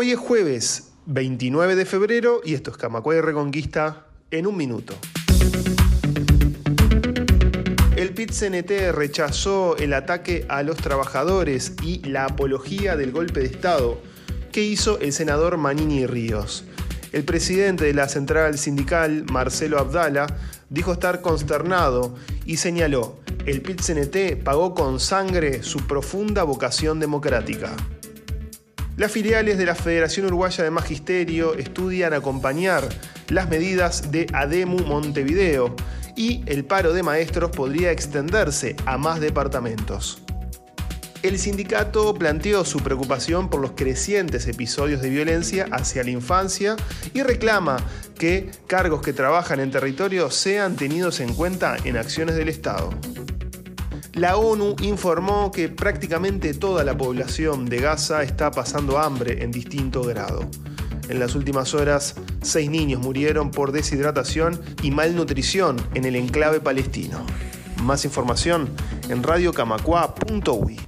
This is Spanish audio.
Hoy es jueves 29 de febrero y esto es Camacuay Reconquista en un minuto. El PIT-CNT rechazó el ataque a los trabajadores y la apología del golpe de Estado que hizo el senador Manini Ríos. El presidente de la central sindical, Marcelo Abdala, dijo estar consternado y señaló, el PIT-CNT pagó con sangre su profunda vocación democrática. Las filiales de la Federación Uruguaya de Magisterio estudian acompañar las medidas de ADEMU Montevideo y el paro de maestros podría extenderse a más departamentos. El sindicato planteó su preocupación por los crecientes episodios de violencia hacia la infancia y reclama que cargos que trabajan en territorio sean tenidos en cuenta en acciones del Estado. La ONU informó que prácticamente toda la población de Gaza está pasando hambre en distinto grado. En las últimas horas, seis niños murieron por deshidratación y malnutrición en el enclave palestino. Más información en radiocamacua.uy.